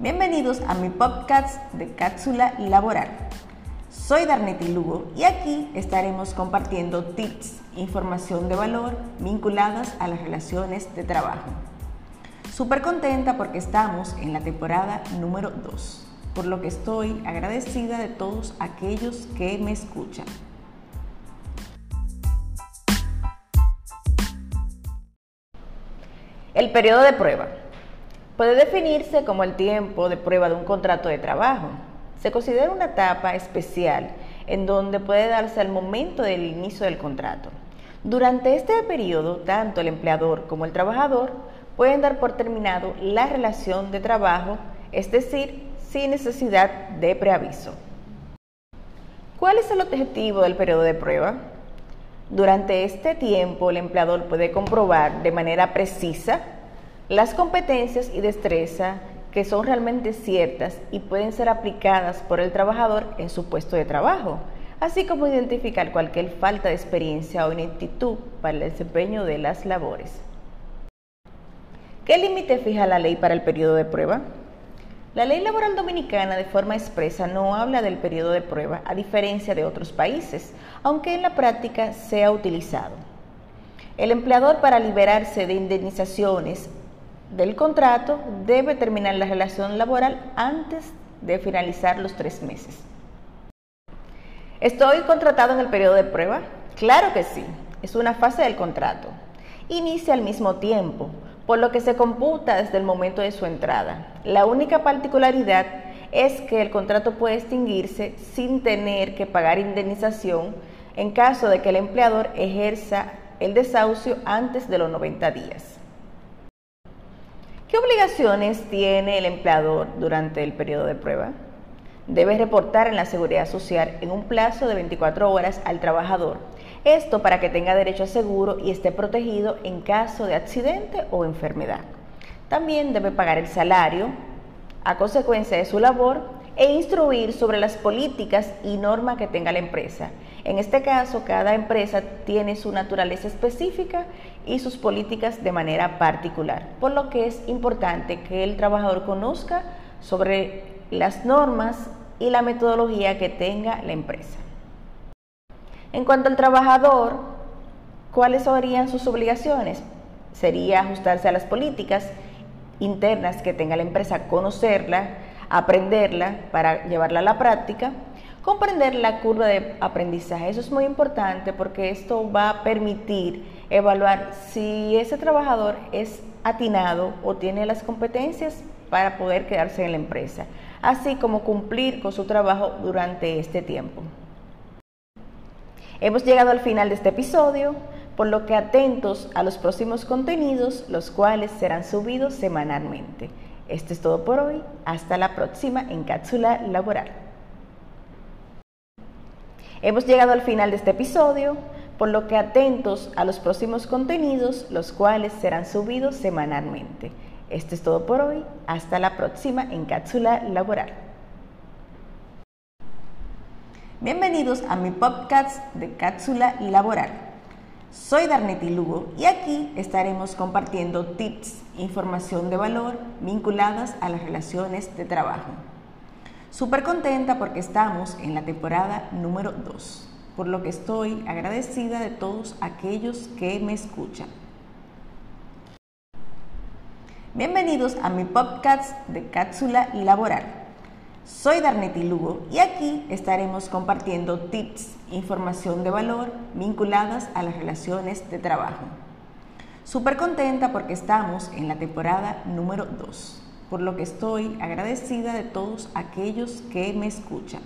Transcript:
Bienvenidos a mi podcast de cápsula laboral. Soy Darneti Lugo y aquí estaremos compartiendo tips, información de valor vinculadas a las relaciones de trabajo. Súper contenta porque estamos en la temporada número 2, por lo que estoy agradecida de todos aquellos que me escuchan. El periodo de prueba puede definirse como el tiempo de prueba de un contrato de trabajo. Se considera una etapa especial en donde puede darse el momento del inicio del contrato. Durante este periodo, tanto el empleador como el trabajador pueden dar por terminado la relación de trabajo, es decir, sin necesidad de preaviso. ¿Cuál es el objetivo del periodo de prueba? Durante este tiempo, el empleador puede comprobar de manera precisa las competencias y destreza que son realmente ciertas y pueden ser aplicadas por el trabajador en su puesto de trabajo, así como identificar cualquier falta de experiencia o ineptitud para el desempeño de las labores. ¿Qué límite fija la ley para el periodo de prueba? La ley laboral dominicana de forma expresa no habla del periodo de prueba, a diferencia de otros países, aunque en la práctica sea utilizado. El empleador para liberarse de indemnizaciones del contrato debe terminar la relación laboral antes de finalizar los tres meses. ¿Estoy contratado en el periodo de prueba? Claro que sí, es una fase del contrato. Inicia al mismo tiempo, por lo que se computa desde el momento de su entrada. La única particularidad es que el contrato puede extinguirse sin tener que pagar indemnización en caso de que el empleador ejerza el desahucio antes de los 90 días. ¿Qué obligaciones tiene el empleador durante el periodo de prueba? Debe reportar en la seguridad social en un plazo de 24 horas al trabajador. Esto para que tenga derecho a seguro y esté protegido en caso de accidente o enfermedad. También debe pagar el salario a consecuencia de su labor e instruir sobre las políticas y normas que tenga la empresa. En este caso, cada empresa tiene su naturaleza específica y sus políticas de manera particular, por lo que es importante que el trabajador conozca sobre las normas y la metodología que tenga la empresa. En cuanto al trabajador, ¿cuáles serían sus obligaciones? Sería ajustarse a las políticas internas que tenga la empresa, conocerla, aprenderla para llevarla a la práctica, comprender la curva de aprendizaje. Eso es muy importante porque esto va a permitir evaluar si ese trabajador es atinado o tiene las competencias para poder quedarse en la empresa, así como cumplir con su trabajo durante este tiempo. Hemos llegado al final de este episodio, por lo que atentos a los próximos contenidos, los cuales serán subidos semanalmente. Esto es todo por hoy. Hasta la próxima en Cápsula Laboral. Hemos llegado al final de este episodio, por lo que atentos a los próximos contenidos, los cuales serán subidos semanalmente. Esto es todo por hoy. Hasta la próxima en Cápsula Laboral. Bienvenidos a mi podcast de Cápsula Laboral. Soy Darneti Lugo y aquí estaremos compartiendo tips, información de valor vinculadas a las relaciones de trabajo. Súper contenta porque estamos en la temporada número 2, por lo que estoy agradecida de todos aquellos que me escuchan. Bienvenidos a mi podcast de cápsula laboral. Soy Darneti Lugo y aquí estaremos compartiendo tips, información de valor vinculadas a las relaciones de trabajo. Súper contenta porque estamos en la temporada número 2, por lo que estoy agradecida de todos aquellos que me escuchan.